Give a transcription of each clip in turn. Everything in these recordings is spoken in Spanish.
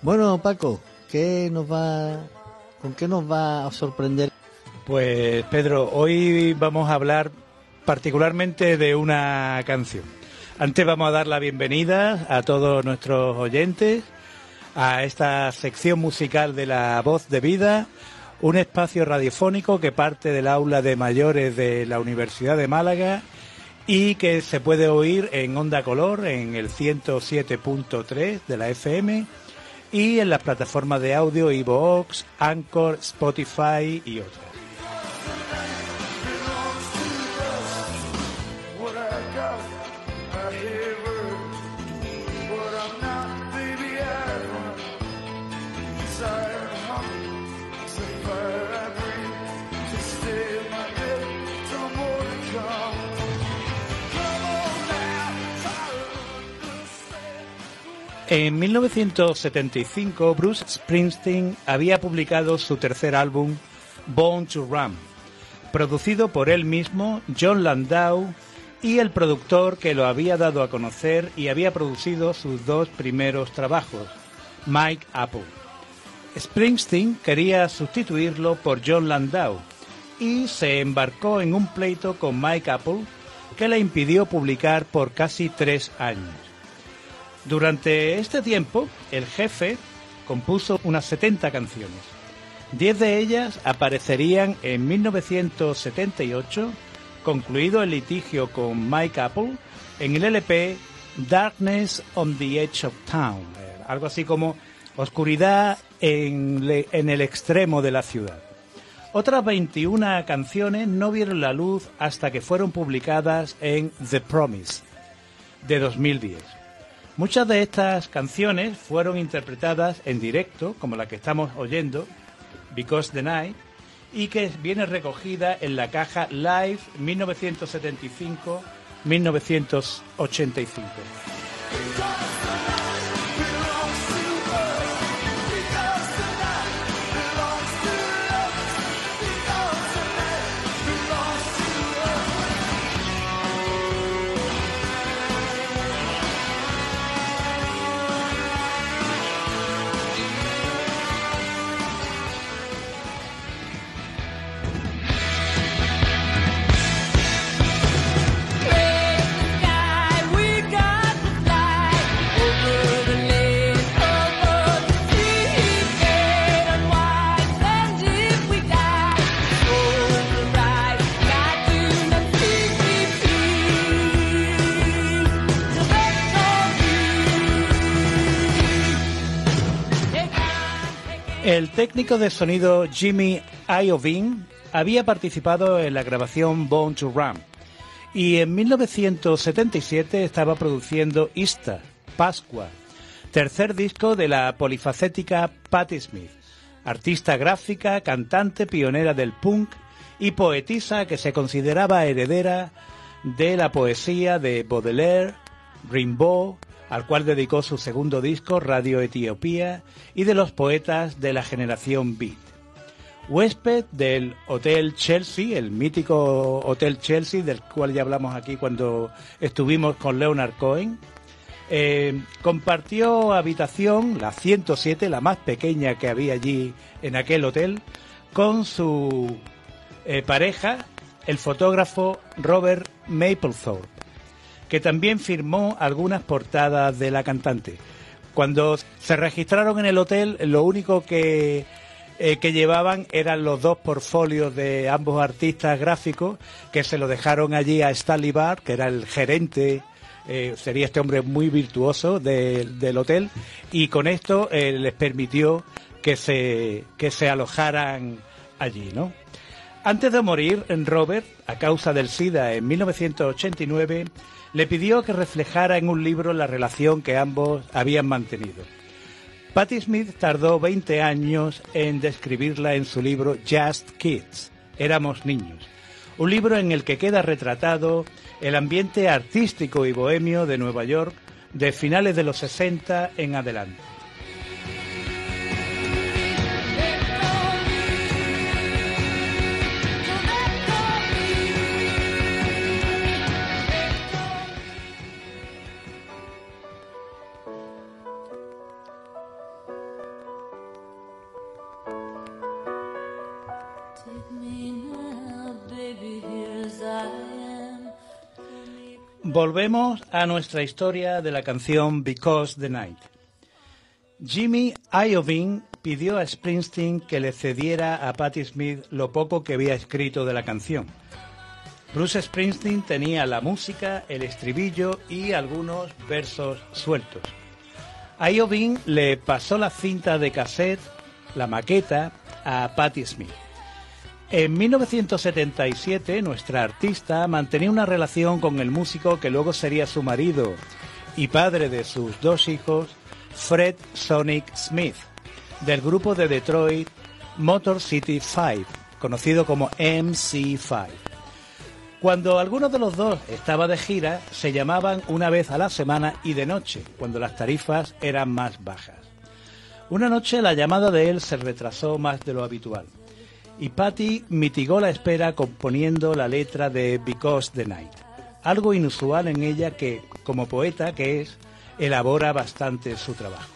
Bueno, Paco, ¿qué nos va, ¿con qué nos va a sorprender? Pues Pedro, hoy vamos a hablar particularmente de una canción. Antes vamos a dar la bienvenida a todos nuestros oyentes a esta sección musical de la voz de vida, un espacio radiofónico que parte del aula de mayores de la Universidad de Málaga y que se puede oír en Onda Color en el 107.3 de la FM y en las plataformas de audio iVoox, Anchor, Spotify y otras. En 1975, Bruce Springsteen había publicado su tercer álbum, Born to Run, producido por él mismo, John Landau, y el productor que lo había dado a conocer y había producido sus dos primeros trabajos, Mike Apple. Springsteen quería sustituirlo por John Landau y se embarcó en un pleito con Mike Apple que le impidió publicar por casi tres años. Durante este tiempo, el jefe compuso unas 70 canciones. Diez de ellas aparecerían en 1978, concluido el litigio con Mike Apple, en el LP Darkness on the Edge of Town, eh, algo así como Oscuridad en, el extremo de la ciudad. Otras 21 canciones no vieron la luz hasta que fueron publicadas en The Promise de 2010. Muchas de estas canciones fueron interpretadas en directo, como la que estamos oyendo, Because the Night, y que viene recogida en la caja Live 1975-1985. El técnico de sonido Jimmy Iovine había participado en la grabación Born to Run y en 1977 estaba produciendo Ista, Pascua, tercer disco de la polifacética Patti Smith, artista gráfica, cantante pionera del punk y poetisa que se consideraba heredera de la poesía de Baudelaire, Rimbaud, al cual dedicó su segundo disco, Radio Etiopía, y de los poetas de la generación Beat. Huésped del Hotel Chelsea, el mítico Hotel Chelsea, del cual ya hablamos aquí cuando estuvimos con Leonard Cohen, eh, compartió habitación, la 107, la más pequeña que había allí en aquel hotel, con su eh, pareja, el fotógrafo Robert Mapplethorpe, que también firmó algunas portadas de la cantante. Cuando se registraron en el hotel, lo único que, eh, que llevaban eran los dos portfolios de ambos artistas gráficos, que se lo dejaron allí a Stanley Barr, que era el gerente eh, sería este hombre muy virtuoso de- del hotel y con esto eh, les permitió que se, que se alojaran allí, ¿no? Antes de morir, Robert, a causa del SIDA en 1989, le pidió que reflejara en un libro la relación que ambos habían mantenido. Patti Smith tardó 20 años en describirla en su libro Just Kids, Éramos niños, un libro en el que queda retratado el ambiente artístico y bohemio de Nueva York de finales de los 60 en adelante. Volvemos a nuestra historia de la canción Because the Night. Jimmy Iovine pidió a Springsteen que le cediera a Patti Smith lo poco que había escrito de la canción. Bruce Springsteen tenía la música, el estribillo y algunos versos sueltos. Iovine le pasó la cinta de cassette, la maqueta, a Patti Smith. En 1977, nuestra artista mantenía una relación con el músico que luego sería su marido y padre de sus dos hijos, Fred Sonic Smith, del grupo de Detroit Motor City 5, conocido como MC5. Cuando alguno de los dos estaba de gira, se llamaban una vez a la semana y de noche, cuando las tarifas eran más bajas. Una noche la llamada de él se retrasó más de lo habitual y Patty mitigó la espera componiendo la letra de Because the Night, algo inusual en ella que, como poeta que es, elabora bastante su trabajo.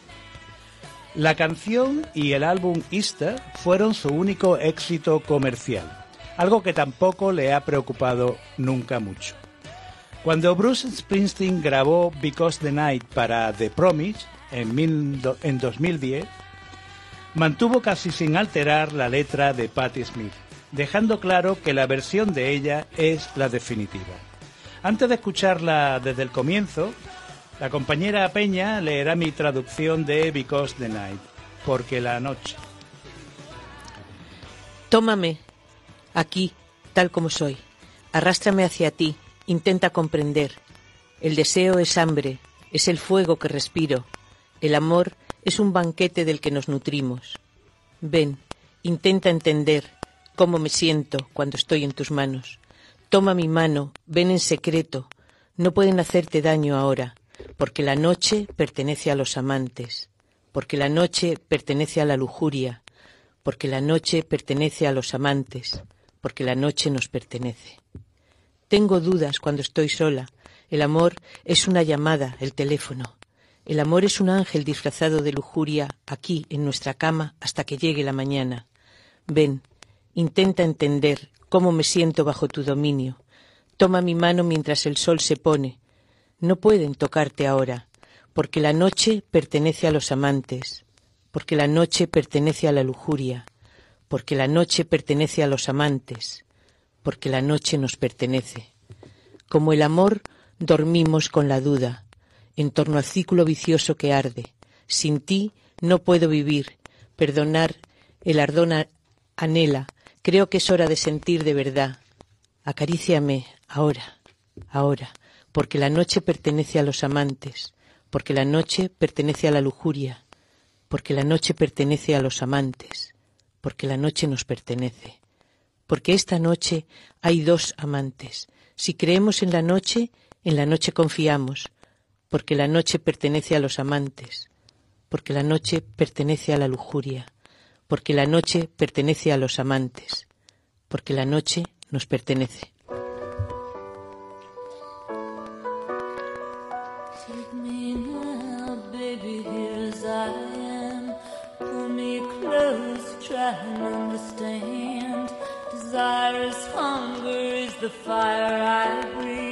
La canción y el álbum Easter fueron su único éxito comercial, algo que tampoco le ha preocupado nunca mucho. Cuando Bruce Springsteen grabó Because the Night para The Promise en, en 2010, mantuvo casi sin alterar la letra de Patti Smith, dejando claro que la versión de ella es la definitiva. Antes de escucharla desde el comienzo, la compañera Peña leerá mi traducción de Because the Night, porque la noche. Tómame, aquí, tal como soy. Arrástrame hacia ti, intenta comprender. El deseo es hambre, es el fuego que respiro. El amor es un banquete del que nos nutrimos. Ven, intenta entender cómo me siento cuando estoy en tus manos. Toma mi mano, ven en secreto. No pueden hacerte daño ahora, porque la noche pertenece a los amantes, porque la noche pertenece a la lujuria, porque la noche pertenece a los amantes, porque la noche nos pertenece. Tengo dudas cuando estoy sola. El amor es una llamada, el teléfono. El amor es un ángel disfrazado de lujuria aquí en nuestra cama hasta que llegue la mañana. Ven, intenta entender cómo me siento bajo tu dominio. Toma mi mano mientras el sol se pone. No pueden tocarte ahora, porque la noche pertenece a los amantes, porque la noche pertenece a la lujuria, porque la noche pertenece a los amantes, porque la noche nos pertenece. Como el amor, dormimos con la duda, en torno al círculo vicioso que arde. Sin ti no puedo vivir. Perdonar, el ardón anhela. Creo que es hora de sentir de verdad. Acaríciame ahora, ahora, porque la noche pertenece a los amantes, porque la noche pertenece a la lujuria, porque la noche pertenece a los amantes, porque la noche nos pertenece. Porque esta noche hay dos amantes. Si creemos en la noche, en la noche confiamos, porque la noche pertenece a los amantes, porque la noche pertenece a la lujuria, porque la noche pertenece a los amantes, porque la noche nos pertenece. Desire is hunger, is the fire I breathe.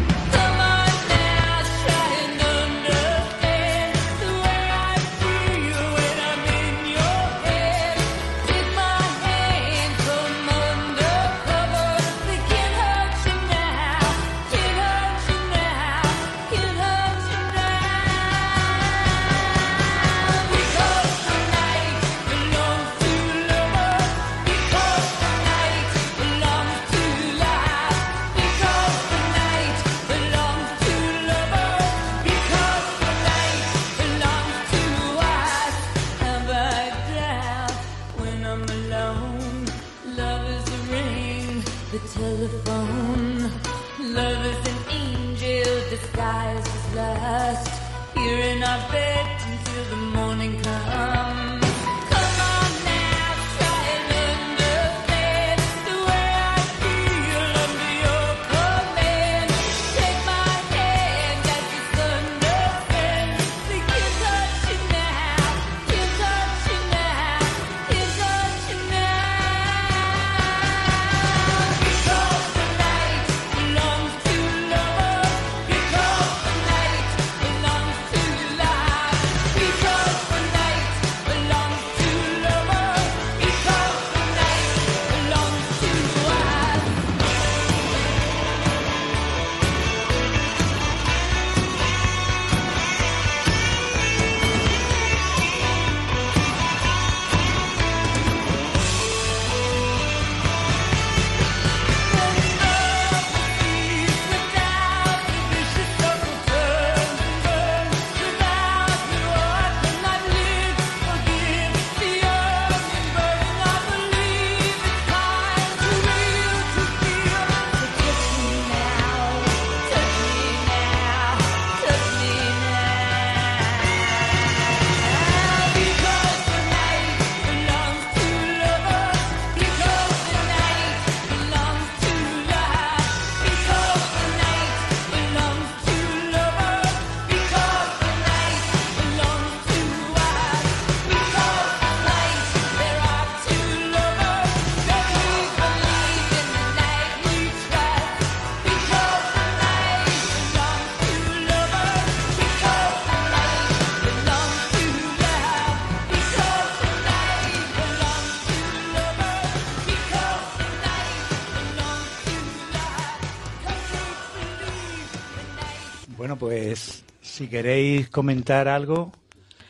Si queréis comentar algo,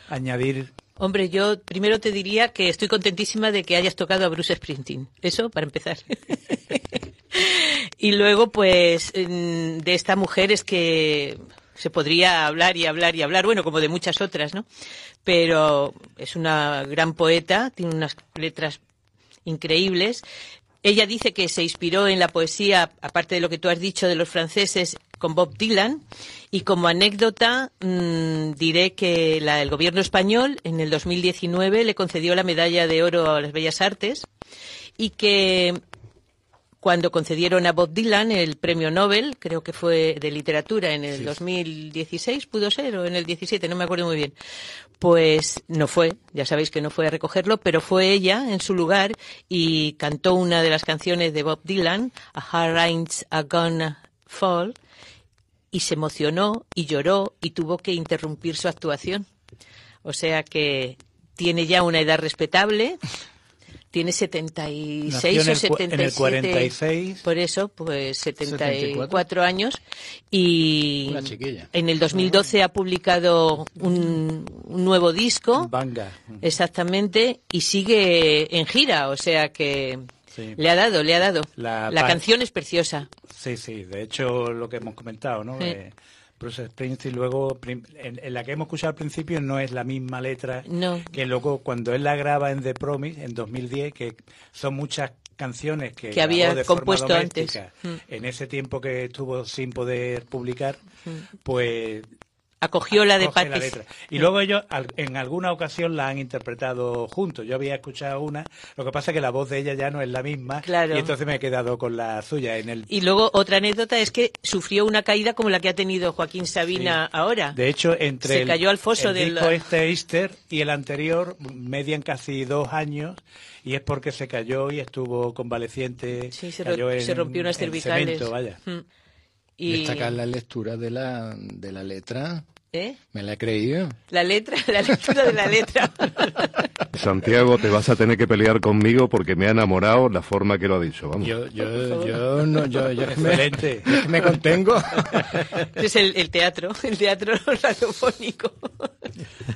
añadir Hombre, yo primero te diría que estoy contentísima de que hayas tocado a Bruce Springsteen. Eso, para empezar. y luego, pues, de esta mujer es que se podría hablar y hablar y hablar, bueno, como de muchas otras, ¿no? Pero es una gran poeta, tiene unas letras increíbles. Ella dice que se inspiró en la poesía, aparte de lo que tú has dicho de los franceses, con Bob Dylan. Y como anécdota, mm, diré que la- el gobierno español en el 2019 le concedió la medalla de oro a las Bellas Artes y que cuando concedieron a Bob Dylan el premio Nobel, creo que fue de literatura en el 2016, pudo ser, o en el 17, no me acuerdo muy bien, pues no fue, ya sabéis que no fue a recogerlo, pero fue ella en su lugar y cantó una de las canciones de Bob Dylan, A Hard Rain's a Gonna Fall, y se emocionó y lloró y tuvo que interrumpir su actuación. O sea que tiene ya una edad respetable, tiene 76 Nació o el cua- en 77. el 46. Por eso, pues 74 años. Y Una chiquilla. en el 2012 ha publicado un, un nuevo disco. Banga. Exactamente, y sigue en gira, o sea que Sí. le ha dado, le ha dado. La La, canción es preciosa. Sí, sí, de hecho lo que hemos comentado, ¿no? Sí. Eh, Bruce Springsteen luego, prim- en, en la que hemos escuchado al principio no es la misma letra No. que luego cuando él la graba en The Promise en 2010, que son muchas canciones que, había de forma compuesto doméstica, antes. Mm. En ese tiempo que estuvo sin poder publicar, pues Acogió la de la Patti. letra. Y luego ellos al- en alguna ocasión la han interpretado juntos. Yo había escuchado una, lo que pasa es que la voz de ella ya no es la misma Claro. y entonces me he quedado con la suya en el Y luego otra anécdota es que sufrió una caída como la que ha tenido Joaquín Sabina ahora. De hecho, entre Se el, cayó al foso el de disco este Easter y el anterior median casi dos años y es porque se cayó y estuvo convaleciente. Sí, se, cayó ro- en- se rompió unas en cervicales. cemento, vaya. Mm. Y, Destacar la lectura de la, de la letra. ¿Eh? Me la he creído. La letra, la lectura de la letra. Santiago, te vas a tener que pelear conmigo porque me ha enamorado la forma que lo ha dicho. Vamos. Yo, yo, yo, no, yo, yo me, Excelente. me contengo. es el, el teatro, el teatro radiofónico.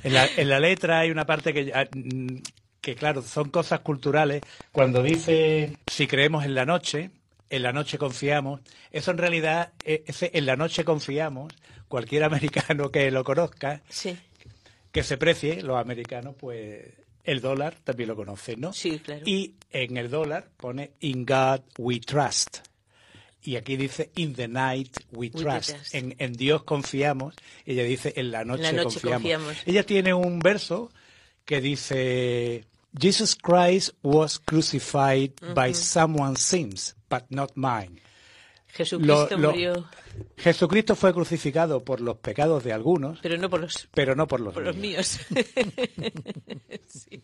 En la, en la letra hay una parte que, ah, mm, que, claro, son cosas culturales. Cuando dice, si creemos en la noche, en la noche confiamos, eso en realidad, eh, ese en la noche confiamos, cualquier americano que lo conozca, Sí, que se precie, los americanos, pues el dólar también lo conocen, ¿no? Sí, claro. Y en el dólar pone In God We Trust. Y aquí dice In the Night We We Trust. trust. En, en Dios confiamos. Ella dice En la noche, noche confiamos. confiamos. Ella tiene un verso que dice Jesus Christ was crucified by someone's sins, but not mine. Jesucristo Lo- lo- murió, Jesucristo fue crucificado por los pecados de algunos, pero no por los, pero no por los por los míos. míos. Sí.